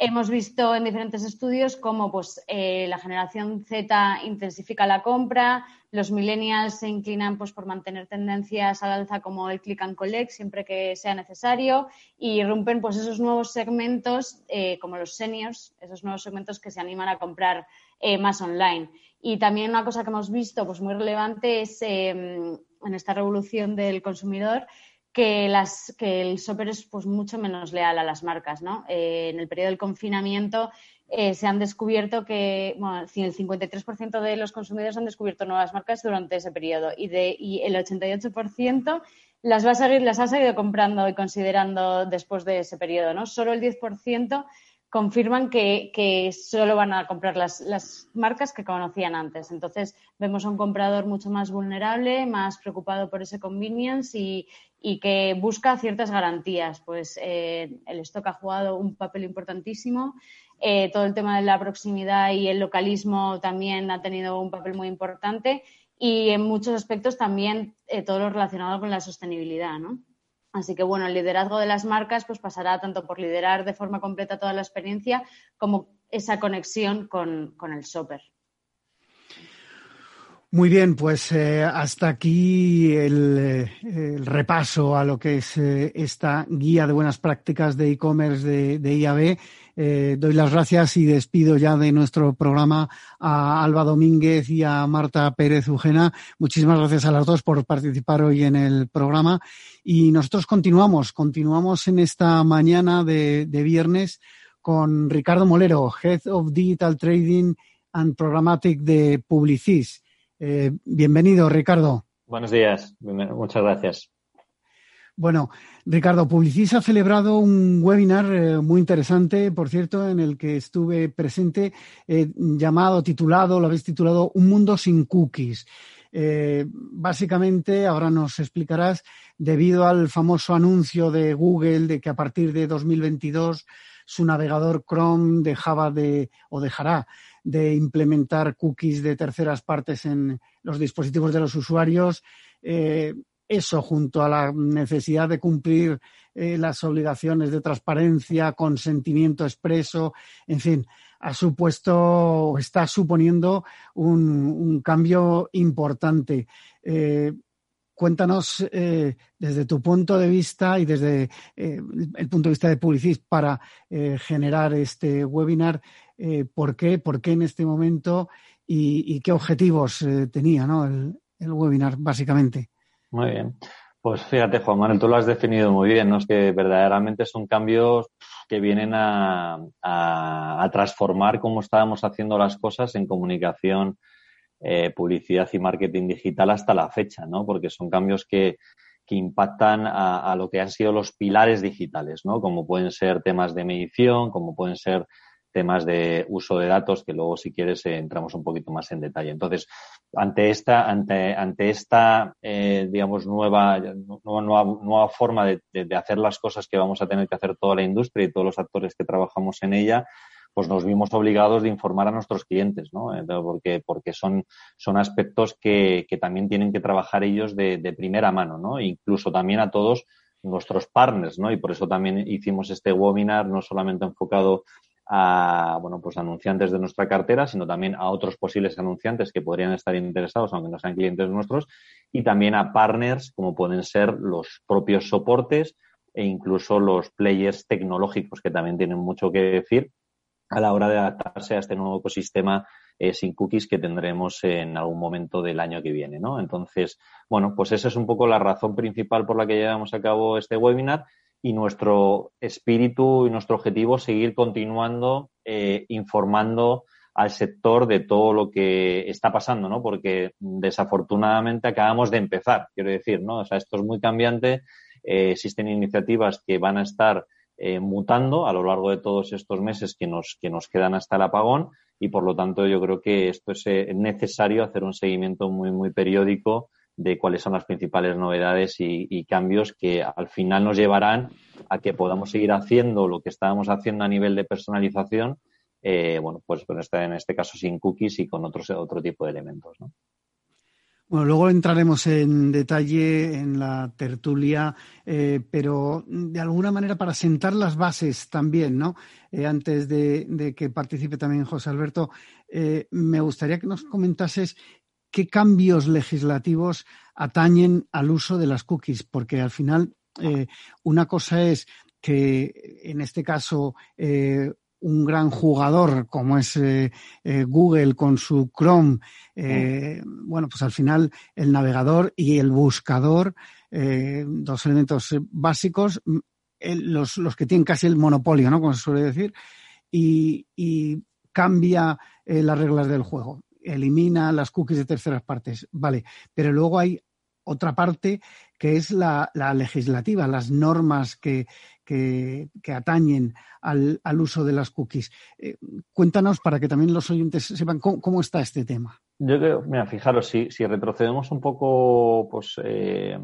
Hemos visto en diferentes estudios cómo pues, eh, la generación Z intensifica la compra, los millennials se inclinan pues, por mantener tendencias al alza como el click and collect siempre que sea necesario y rompen pues, esos nuevos segmentos eh, como los seniors, esos nuevos segmentos que se animan a comprar eh, más online. Y también una cosa que hemos visto pues, muy relevante es en esta revolución del consumidor que, las, que el shopper es pues, mucho menos leal a las marcas. ¿no? Eh, en el periodo del confinamiento eh, se han descubierto que el 53% de los consumidores han descubierto nuevas marcas durante ese periodo y, y el 88% las, va a seguir, las ha seguido comprando y considerando después de ese periodo. ¿no? Solo el 10% confirman que, solo van a comprar las, marcas que conocían antes. Entonces, vemos a un comprador mucho más vulnerable, más preocupado por ese convenience y, que busca ciertas garantías. Pues eh, el stock ha jugado un papel importantísimo. Eh, todo el tema de la proximidad y el localismo también ha tenido un papel muy importante. Y en muchos aspectos también eh, todo lo relacionado con la sostenibilidad, ¿no? Así que bueno, el liderazgo de las marcas pues pasará tanto por liderar de forma completa toda la experiencia como esa conexión con, el shopper. Muy bien, pues eh, hasta aquí el, repaso a lo que es eh, esta guía de buenas prácticas de e-commerce de IAB. Eh, doy las gracias y despido ya de nuestro programa a Alba Domínguez y a Marta Pérez Ujena. Muchísimas gracias a las dos por participar hoy en el programa. Y nosotros continuamos, continuamos en esta mañana de, viernes con Ricardo Molero, Head of Digital Trading and Programmatic de Publicis. Eh, bienvenido, Ricardo. Buenos días, muchas gracias. Bueno, Ricardo, Publicis ha celebrado un webinar eh, muy interesante, por cierto, en el que estuve presente, eh, llamado, titulado, lo habéis titulado Un mundo sin cookies. Eh, básicamente, ahora nos explicarás, debido al famoso anuncio de Google de que a partir de 2022 su navegador Chrome dejaba de o dejará de implementar cookies de terceras partes en los dispositivos de los usuarios eso junto a la necesidad de cumplir eh, las obligaciones de transparencia, consentimiento expreso, en fin, ha supuesto o está suponiendo un, cambio importante. Eh, cuéntanos eh, desde tu punto de vista y desde el punto de vista de Publicis para generar este webinar, por qué, por qué en este momento y, qué objetivos tenía el webinar, básicamente. Muy bien. Pues fíjate, Juan Manuel, tú lo has definido muy bien, ¿no? Es que verdaderamente son cambios que vienen a, transformar cómo estábamos haciendo las cosas en comunicación, eh, publicidad y marketing digital hasta la fecha, ¿no? Porque son cambios que, que impactan a, a, lo que han sido los pilares digitales, ¿no? Como pueden ser temas de medición, como pueden ser temas de uso de datos que luego si quieres eh, entramos un poquito más en detalle. Entonces, ante esta, ante, ante esta eh, digamos, nueva, nueva, nueva forma de, de, hacer las cosas que vamos a tener que hacer toda la industria y todos los actores que trabajamos en ella, pues nos vimos obligados de informar a nuestros clientes, ¿no? porque, porque son, son aspectos que, que también tienen que trabajar ellos de, de primera mano, ¿no? Incluso también a todos nuestros partners, ¿no? Y por eso también hicimos este webinar no solamente enfocado a bueno, pues anunciantes de nuestra cartera, sino también a otros posibles anunciantes que podrían estar interesados, aunque no sean clientes nuestros, y también a partners como pueden ser los propios soportes e incluso los players tecnológicos que también tienen mucho que decir a la hora de adaptarse a este nuevo ecosistema eh, sin cookies que tendremos en algún momento del año que viene, ¿no? Entonces, bueno, pues esa es un poco la razón principal por la que llevamos a cabo este webinar y nuestro espíritu y nuestro objetivo es seguir continuando eh, informando al sector de todo lo que está pasando, ¿no? Porque desafortunadamente acabamos de empezar, quiero decir, ¿no? O sea, esto es muy cambiante, eh, existen iniciativas que van a estar eh, mutando a lo largo de todos estos meses que nos, que nos quedan hasta el apagón y por lo tanto yo creo que esto es necesario hacer un seguimiento muy, muy periódico de cuáles son las principales novedades y, cambios que al final nos llevarán a que podamos seguir haciendo lo que estábamos haciendo a nivel de personalización, eh, bueno, pues en este caso sin cookies y con otros, otro tipo de elementos. ¿no? Bueno, luego entraremos en detalle en la tertulia, eh, pero de alguna manera para sentar las bases también, ¿no? Eh, antes de, que participe también José Alberto, me gustaría que nos comentases qué cambios legislativos atañen al uso de las cookies, porque al final eh, una cosa es que en este caso eh, un gran jugador como es eh, Google con su Chrome, bueno, pues al final el navegador y el buscador, dos elementos básicos, los, los, que tienen casi el monopolio, ¿no? Como se suele decir, y, y cambia las reglas del juego elimina las cookies de terceras partes, vale, pero luego hay otra parte que es la, legislativa, las normas que, que, atañen al, uso de las cookies. Eh, cuéntanos para que también los oyentes sepan cómo, está este tema. Yo creo, mira, fijaros, si, si retrocedemos un poco, pues eh,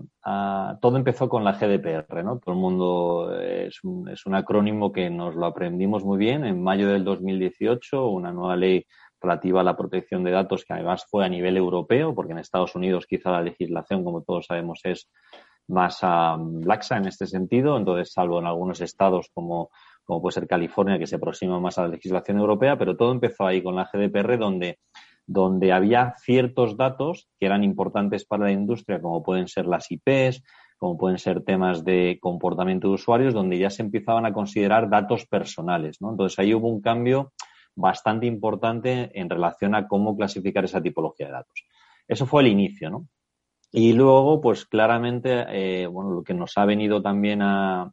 todo empezó con la GDPR, ¿no? Todo el mundo es un, es un acrónimo que nos lo aprendimos muy bien en mayo del 2018, una nueva ley relativa a la protección de datos, que además fue a nivel europeo, porque en Estados Unidos quizá la legislación, como todos sabemos, es más laxa en este sentido. Entonces, salvo en algunos estados como, como puede ser California, que se aproxima más a la legislación europea, pero todo empezó ahí con la GDPR, donde, donde había ciertos datos que eran importantes para la industria, como pueden ser las IPs, como pueden ser temas de comportamiento de usuarios, donde ya se empezaban a considerar datos personales. ¿no? Entonces, ahí hubo un cambio bastante importante en relación a cómo clasificar esa tipología de datos. Eso fue el inicio, ¿no? Y luego, pues claramente, eh, bueno, lo que nos ha venido también a,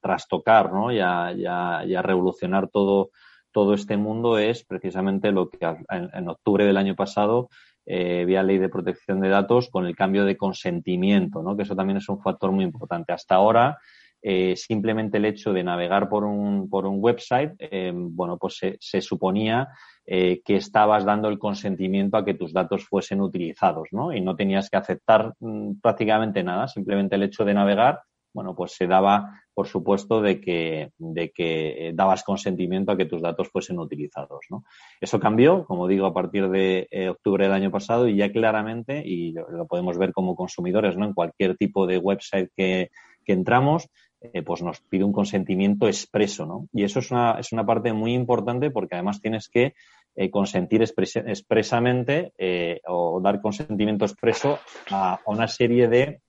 trastocar, ¿no? Y a, revolucionar todo, todo este mundo es precisamente lo que en, octubre del año pasado eh, vía ley de protección de datos con el cambio de consentimiento, ¿no? Que eso también es un factor muy importante. Hasta ahora, eh, simplemente el hecho de navegar por un, por un website, eh, bueno, pues se, suponía eh, que estabas dando el consentimiento a que tus datos fuesen utilizados, ¿no? Y no tenías que aceptar mm, prácticamente nada, simplemente el hecho de navegar, bueno, pues se daba, por supuesto, de que, de que dabas consentimiento a que tus datos fuesen utilizados, ¿no? Eso cambió, como digo, a partir de octubre del año pasado y ya claramente, y lo, podemos ver como consumidores, ¿no? En cualquier tipo de website que, que entramos, eh, pues nos pide un consentimiento expreso, ¿no? Y eso es una, es una parte muy importante porque además tienes que eh, consentir expresamente eh, o dar consentimiento expreso a, una serie de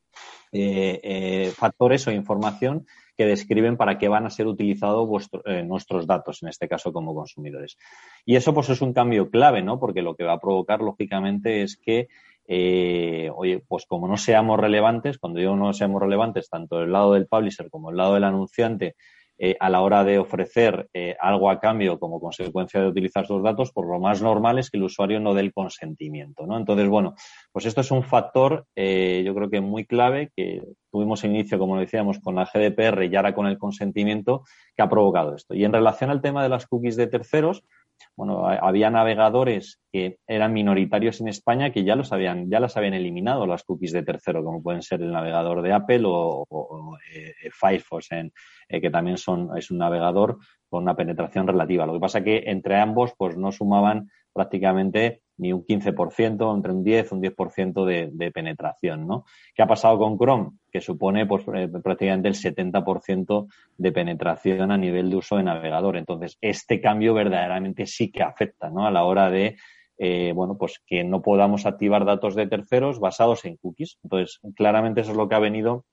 factores o información que describen para qué van a ser utilizados nuestros datos, en este caso como consumidores. Y eso pues es un cambio clave, ¿no? Porque lo que va a provocar, lógicamente, es que eh, oye, pues como no seamos relevantes, cuando digo no seamos relevantes, tanto el lado del publisher como el lado del anunciante, eh, a la hora de ofrecer eh, algo a cambio como consecuencia de utilizar sus datos, pues lo más normal es que el usuario no dé el consentimiento, ¿no? Entonces, bueno, pues esto es un factor, yo creo que muy clave, que tuvimos inicio, como decíamos, con la GDPR y ahora con el consentimiento, que ha provocado esto. Y en relación al tema de las cookies de terceros, bueno, había navegadores que eran minoritarios en España que ya los habían, ya las habían eliminado las cookies de tercero, como pueden ser el navegador de Apple o, eh, Firefox, eh, que también son, es un navegador con una penetración relativa. Lo que pasa que entre ambos, pues no sumaban prácticamente ni un 15%, entre un 10, un 10% de, penetración, ¿no? ¿Qué ha pasado con Chrome? Que supone pues, eh, prácticamente el 70% de penetración a nivel de uso de navegador. Entonces, este cambio verdaderamente sí que afecta, ¿no? A la hora de, eh, bueno, pues que no podamos activar datos de terceros basados en cookies. Entonces, claramente eso es lo que ha venido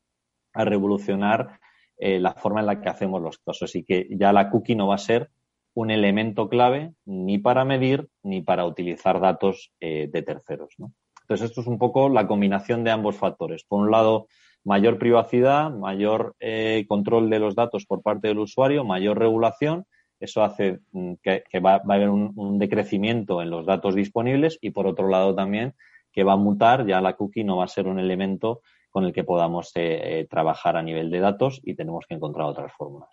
a revolucionar eh, la forma en la que hacemos los casos. Y que ya la cookie no va a ser un elemento clave ni para medir ni para utilizar datos eh, de terceros. Entonces, esto es un poco la combinación de ambos factores. Por un lado, mayor privacidad, mayor eh, control de los datos por parte del usuario, mayor regulación. Eso hace mm, que, va, a haber un, decrecimiento en los datos disponibles y, por otro lado, también que va a mutar, ya la cookie no va a ser un elemento con el que podamos eh, trabajar a nivel de datos y tenemos que encontrar otras fórmulas.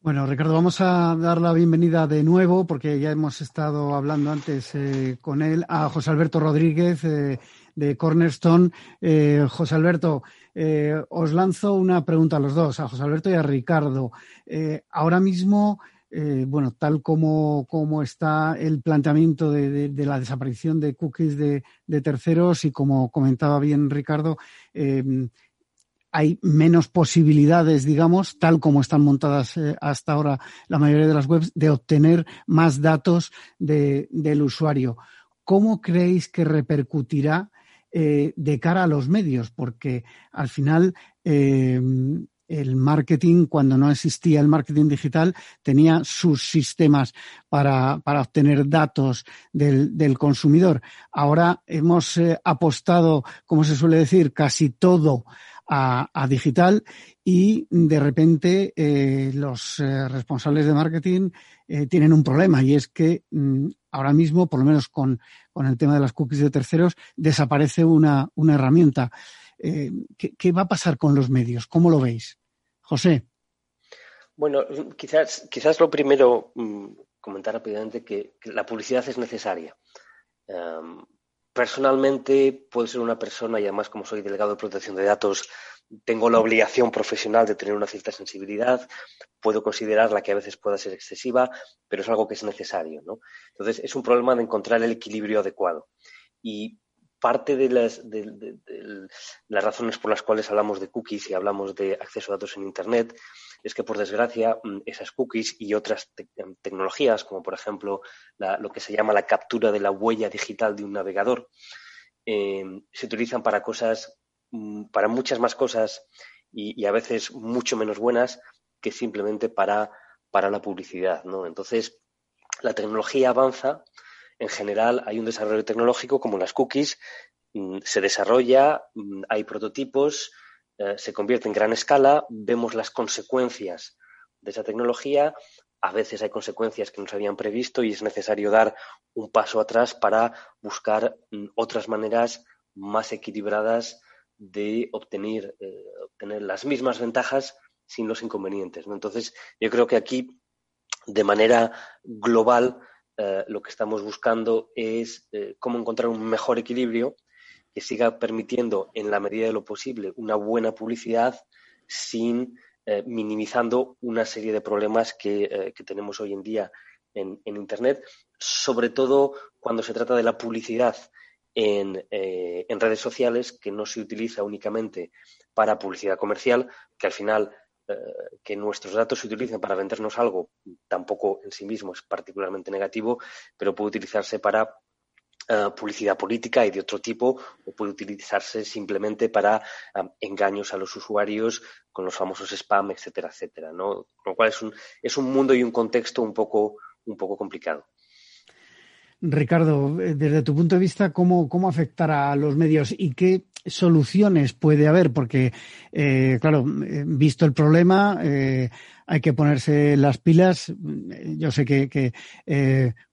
Bueno, Ricardo, vamos a dar la bienvenida de nuevo, porque ya hemos estado hablando antes eh, con él, a José Alberto Rodríguez, eh, de Cornerstone. Eh, José Alberto, os lanzo una pregunta a los dos, a José Alberto y a Ricardo. ahora mismo, bueno, tal como, como, está el planteamiento de, la desaparición de cookies de, de, terceros y como comentaba bien Ricardo, hay menos posibilidades, digamos, tal como están montadas eh, hasta ahora la mayoría de las webs, de obtener más datos del usuario. ¿Cómo creéis que repercutirá eh, de cara a los medios? Porque al final eh, el marketing, cuando no existía el marketing digital, tenía sus sistemas para, obtener datos del, consumidor. Ahora hemos apostado, como se suele decir, casi todo a, digital y de repente eh, los eh, responsables de marketing eh, tienen un problema y es que mm, ahora mismo, por lo menos con, el tema de las cookies de terceros, desaparece una, una herramienta. ¿qué, va a pasar con los medios? ¿Cómo lo veis? José. Bueno, quizás, quizás lo primero, mm, comentar rápidamente que, la publicidad es necesaria. Personalmente, puedo ser una persona, y además como soy delegado de protección de datos, tengo la obligación profesional de tener una cierta sensibilidad, puedo considerarla que a veces pueda ser excesiva, pero es algo que es necesario. ¿no? Entonces, es un problema de encontrar el equilibrio adecuado. Y parte de las, las, razones por las cuales hablamos de cookies y hablamos de acceso a datos en Internet es que, por desgracia, mm, esas cookies y otras em, tecnologías, como por ejemplo lo que se llama la captura de la huella digital de un navegador, em, se utilizan para cosas, mm, para muchas más cosas y, a veces mucho menos buenas que simplemente para, para la publicidad. ¿no? Entonces, la tecnología avanza en general hay un desarrollo tecnológico como las cookies, mm, se desarrolla, mm, hay prototipos, eh, se convierte en gran escala, vemos las consecuencias de esa tecnología, a veces hay consecuencias que no se habían previsto y es necesario dar un paso atrás para buscar mm, otras maneras más equilibradas de obtener, eh, obtener las mismas ventajas sin los inconvenientes. Entonces, yo creo que aquí, de manera global, eh, lo que estamos buscando es cómo encontrar un mejor equilibrio que siga permitiendo, en la medida de lo posible, una buena publicidad sin eh, minimizando una serie de problemas que, tenemos hoy en día en, Internet, sobre todo cuando se trata de la publicidad en, en, redes sociales, que no se utiliza únicamente para publicidad comercial, que al final eh, que nuestros datos se utilicen para vendernos algo tampoco en sí mismo es particularmente negativo, pero puede utilizarse para eh, publicidad política y de otro tipo, o puede utilizarse simplemente para eh, engaños a los usuarios con los famosos spam, etcétera, etcétera. ¿no? Lo cual es un, es un mundo y un contexto un poco, un poco complicado. Ricardo, desde tu punto de vista, ¿cómo, cómo afectará a los medios y qué soluciones puede haber? Porque, eh, claro, eh, visto el problema, eh, hay que ponerse las pilas. Yo sé que,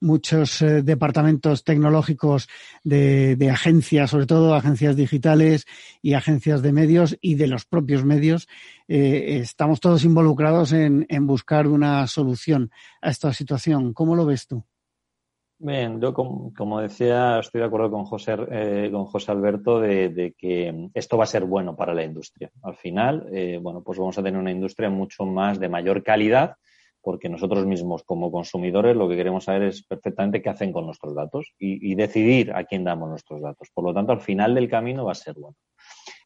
muchos departamentos tecnológicos de, agencias, sobre todo agencias digitales y agencias de medios y de los propios medios, estamos todos involucrados en buscar una solución a esta situación. ¿Cómo lo ves tú? Bien, yo como, decía, estoy de acuerdo con José, eh, con José Alberto de, que esto va a ser bueno para la industria. Al final, eh, bueno, pues vamos a tener una industria mucho más de mayor calidad, porque nosotros mismos como consumidores lo que queremos saber es perfectamente qué hacen con nuestros datos y, decidir a quién damos nuestros datos. Por lo tanto, al final del camino va a ser bueno.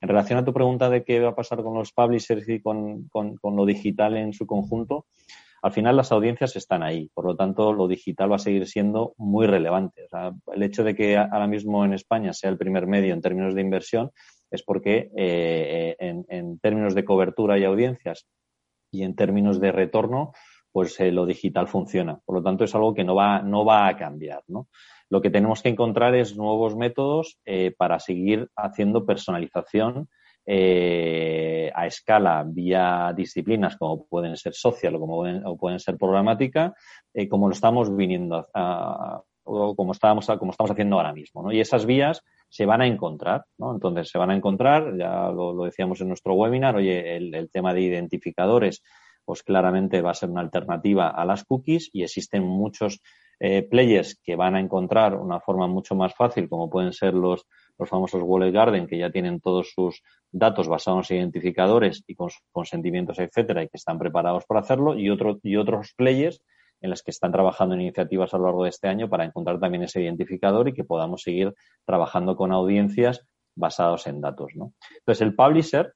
En relación a tu pregunta de qué va a pasar con los publishers y con lo digital en su conjunto, al final las audiencias están ahí, por lo tanto lo digital va a seguir siendo muy relevante. el hecho de que ahora mismo en España sea el primer medio en términos de inversión es porque eh, en, términos de cobertura y audiencias y en términos de retorno, pues eh, lo digital funciona. Por lo tanto, es algo que no va, no va a cambiar. Lo que tenemos que encontrar es nuevos métodos eh, para seguir haciendo personalización eh, a escala vía disciplinas como pueden ser social o como pueden, ser programática, eh, como lo estamos viniendo o como estábamos, como estamos haciendo ahora mismo. Y esas vías se van a encontrar, ¿no? Entonces se van a encontrar, ya lo, decíamos en nuestro webinar, oye, el, tema de identificadores, pues claramente va a ser una alternativa a las cookies y existen muchos eh, players que van a encontrar una forma mucho más fácil, como pueden ser los los famosos Wallet Garden, que ya tienen todos sus datos basados en identificadores y con consentimientos, etcétera, y que están preparados para hacerlo, y, otro, y otros players en las que están trabajando en iniciativas a lo largo de este año para encontrar también ese identificador y que podamos seguir trabajando con audiencias basados en datos. ¿no? Entonces, el publisher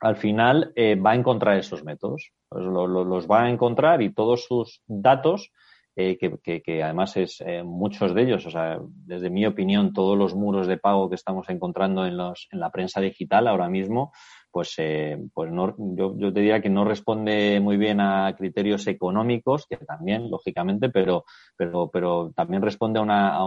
al final eh, va a encontrar esos métodos, pues los va a encontrar y todos sus datos, eh, que, además es eh, muchos de ellos, o sea, desde mi opinión, todos los muros de pago que estamos encontrando en, los, en la prensa digital ahora mismo, pues, pues no, yo, yo, te diría que no responde muy bien a criterios económicos, que también, lógicamente, pero, pero, pero también responde a una, a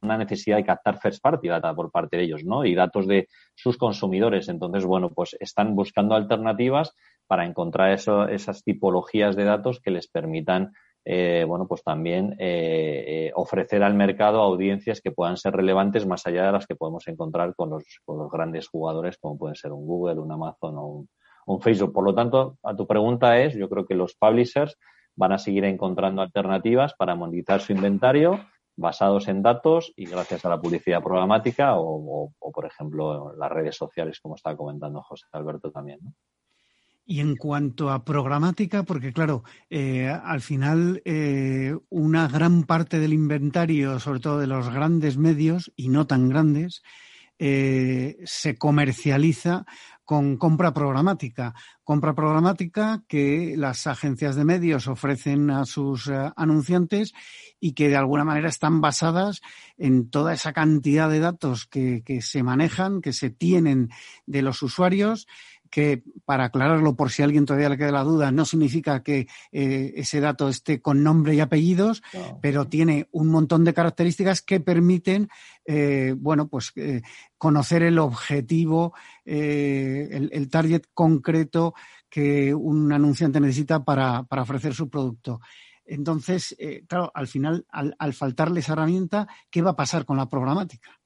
una necesidad de captar first party data por parte de ellos, ¿no? Y datos de sus consumidores. Entonces, bueno, pues están buscando alternativas para encontrar eso, esas tipologías de datos que les permitan, eh, bueno, pues también eh, eh, ofrecer al mercado audiencias que puedan ser relevantes más allá de las que podemos encontrar con los, con los grandes jugadores como pueden ser un Google, un Amazon o un, un Facebook. Por lo tanto, a tu pregunta es, yo creo que los publishers van a seguir encontrando alternativas para monetizar su inventario basados en datos y gracias a la publicidad programática o, por ejemplo, las redes sociales, como estaba comentando José Alberto también. Y en cuanto a programática, porque claro, eh, al final eh, una gran parte del inventario, sobre todo de los grandes medios y no tan grandes, eh, se comercializa con compra programática. Compra programática que las agencias de medios ofrecen a sus eh, anunciantes y que de alguna manera están basadas en toda esa cantidad de datos que, que se manejan, que se tienen de los usuarios que, para aclararlo por si a alguien todavía le queda la duda, no significa que eh, ese dato esté con nombre y apellidos, pero tiene un montón de características que permiten, eh, bueno, pues eh, conocer el objetivo, el, el, target concreto que un anunciante necesita para, para ofrecer su producto. Entonces, claro, al final, al, al faltarle esa herramienta, ¿qué va a pasar con la programática?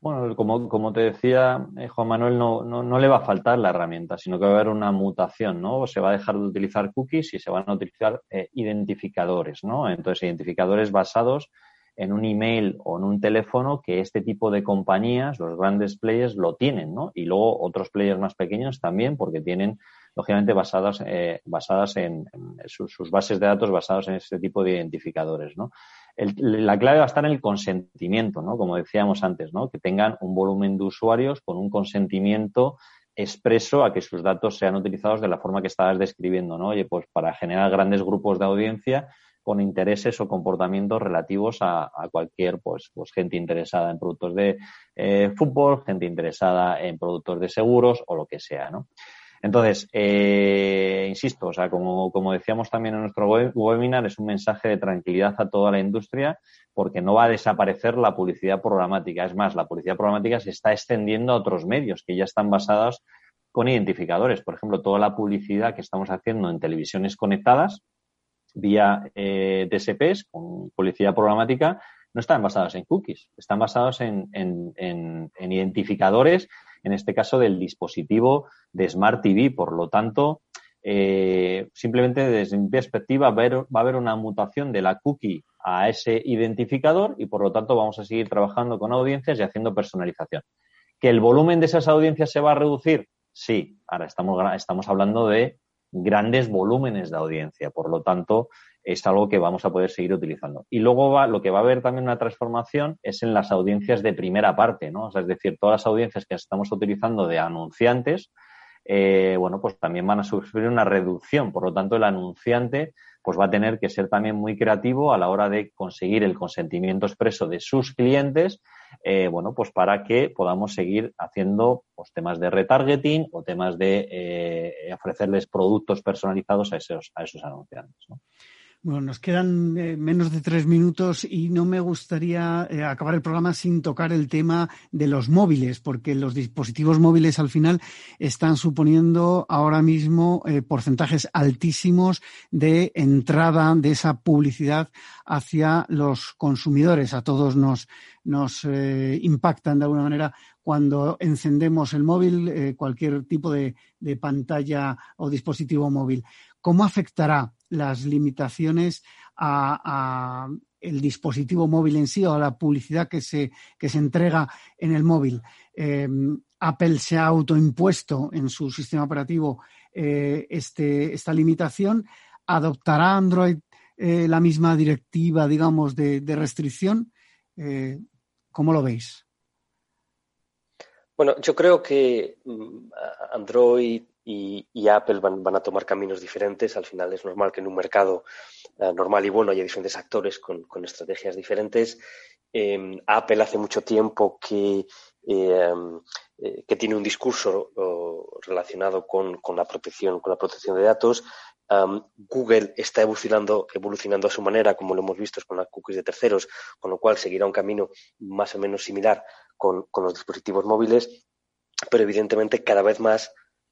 Bueno, como, como te decía, eh, Juan Manuel, no, no, no, le va a faltar la herramienta, sino que va a haber una mutación, ¿no? Se va a dejar de utilizar cookies y se van a utilizar eh, identificadores, ¿no? Entonces, identificadores basados en un email o en un teléfono que este tipo de compañías, los grandes players, lo tienen, ¿no? Y luego otros players más pequeños también, porque tienen, lógicamente, basadas, eh, basadas en, en sus, sus, bases de datos basados en este tipo de identificadores, ¿no? La clave va a estar en el consentimiento, ¿no? Como decíamos antes, ¿no? Que tengan un volumen de usuarios con un consentimiento expreso a que sus datos sean utilizados de la forma que estabas describiendo, ¿no? Oye, pues para generar grandes grupos de audiencia con intereses o comportamientos relativos a, cualquier pues, pues gente interesada en productos de eh, fútbol, gente interesada en productos de seguros o lo que sea, ¿no? Entonces, eh, insisto, o sea, como, como decíamos también en nuestro webinar, es un mensaje de tranquilidad a toda la industria porque no va a desaparecer la publicidad programática. Es más, la publicidad programática se está extendiendo a otros medios que ya están basados con identificadores. Por ejemplo, toda la publicidad que estamos haciendo en televisiones conectadas vía eh, DSPs con publicidad programática no están basadas en cookies, están basados en, en, en, en identificadores en este caso del dispositivo de Smart TV. Por lo tanto, eh, simplemente desde mi perspectiva va a, haber, una mutación de la cookie a ese identificador y por lo tanto vamos a seguir trabajando con audiencias y haciendo personalización. ¿Que el volumen de esas audiencias se va a reducir? Sí. Ahora estamos, estamos hablando de grandes volúmenes de audiencia. Por lo tanto, es algo que vamos a poder seguir utilizando. Y luego va, lo que va a haber también una transformación es en las audiencias de primera parte, ¿no? Es decir, todas las audiencias que estamos utilizando de anunciantes, eh, bueno, pues también van a sufrir una reducción. Por lo tanto, el anunciante pues va a tener que ser también muy creativo a la hora de conseguir el consentimiento expreso de sus clientes, eh, bueno, pues para que podamos seguir haciendo pues, temas de retargeting o temas de eh, ofrecerles productos personalizados a esos, a esos anunciantes. ¿no? Bueno, nos quedan eh, menos de tres minutos y no me gustaría eh, acabar el programa sin tocar el tema de los móviles, porque los dispositivos móviles al final están suponiendo ahora mismo eh, porcentajes altísimos de entrada de esa publicidad hacia los consumidores. A todos nos, nos impactan de alguna manera cuando encendemos el móvil, cualquier tipo de, de pantalla o dispositivo móvil. ¿Cómo afectará las limitaciones a, el dispositivo móvil en sí o a la publicidad que se, que se entrega en el móvil. Em, Apple se ha autoimpuesto en su sistema operativo eh, este, esta limitación. ¿Adoptará Android eh, la misma directiva, digamos, de, restricción? Eh, ¿Cómo lo veis? Bueno, yo creo que mm, Android y, Apple van, a tomar caminos diferentes. Al final es normal que en un mercado normal y bueno haya diferentes actores con, estrategias diferentes. Em, Apple hace mucho tiempo que Em, eh, tiene un discurso relacionado con, la protección, con la protección de datos. Google está evolucionando, evolucionando a su manera, como lo hemos visto con las cookies de terceros, con lo cual seguirá un camino más o menos similar con, los dispositivos móviles, pero evidentemente cada vez más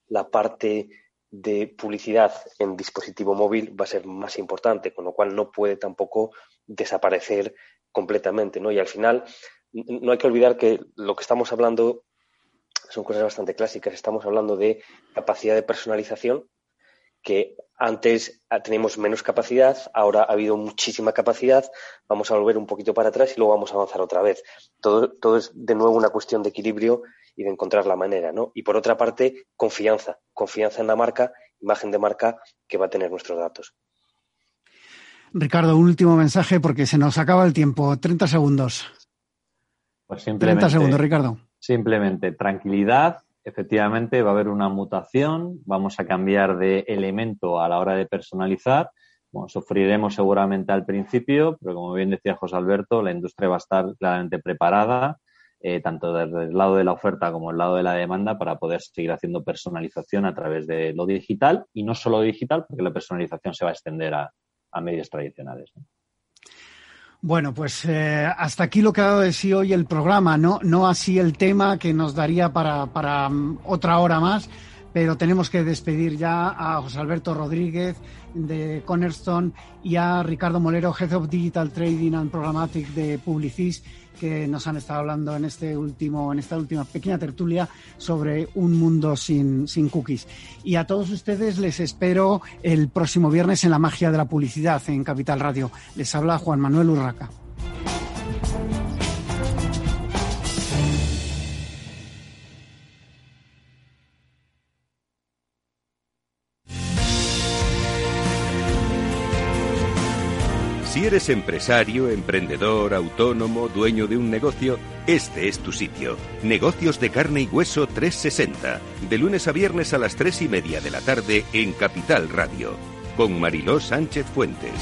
la parte de publicidad en dispositivo móvil va a ser más importante, con lo cual no puede tampoco desaparecer completamente, ¿no? Y al final no hay que olvidar que lo que estamos hablando son cosas bastante clásicas. Estamos hablando de capacidad de personalización, que antes teníamos menos capacidad, ahora ha habido muchísima capacidad, vamos a volver un poquito para atrás y luego vamos a avanzar otra vez. Todo, todo es de nuevo una cuestión de equilibrio y de encontrar la manera, ¿no? Y por otra parte, confianza, confianza en la marca, imagen de marca que va a tener nuestros datos. Ricardo, un último mensaje porque se nos acaba el tiempo. 30 segundos. Pues simplemente, 30 segundos, Ricardo. Simplemente tranquilidad. Efectivamente, va a haber una mutación. Vamos a cambiar de elemento a la hora de personalizar. Bueno, sufriremos seguramente al principio, pero como bien decía José Alberto, la industria va a estar claramente preparada, eh, tanto desde el lado de la oferta como el lado de la demanda, para poder seguir haciendo personalización a través de lo digital y no solo digital, porque la personalización se va a extender a, medios tradicionales. Bueno, pues eh, hasta aquí lo que ha dado de sí hoy el programa, no, no así el tema que nos daría para, para mm, otra hora más, pero tenemos que despedir ya a José Alberto Rodríguez de Cornerstone y a Ricardo Molero, Head of Digital Trading and Programmatic de Publicis que nos han estado hablando en este último, en esta última pequeña tertulia sobre un mundo sin, sin cookies. Y a todos ustedes les espero el próximo viernes en la magia de la publicidad en Capital Radio. Les habla Juan Manuel Urraca. Si eres empresario, emprendedor, autónomo, dueño de un negocio, este es tu sitio. Negocios de carne y hueso 360. De lunes a viernes a las 3 y media de la tarde en Capital Radio. Con Mariló Sánchez Fuentes.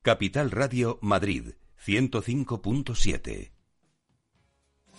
Capital Radio Madrid 105.7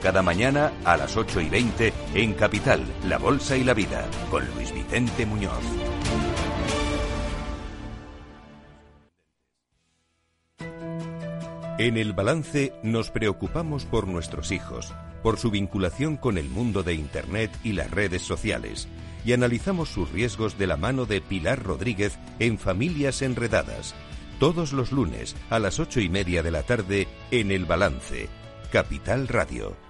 cada mañana a las 8 y 20 en Capital, La Bolsa y la Vida, con Luis Vicente Muñoz. En el balance nos preocupamos por nuestros hijos, por su vinculación con el mundo de Internet y las redes sociales, y analizamos sus riesgos de la mano de Pilar Rodríguez en Familias Enredadas, todos los lunes a las ocho y media de la tarde en el balance, Capital Radio.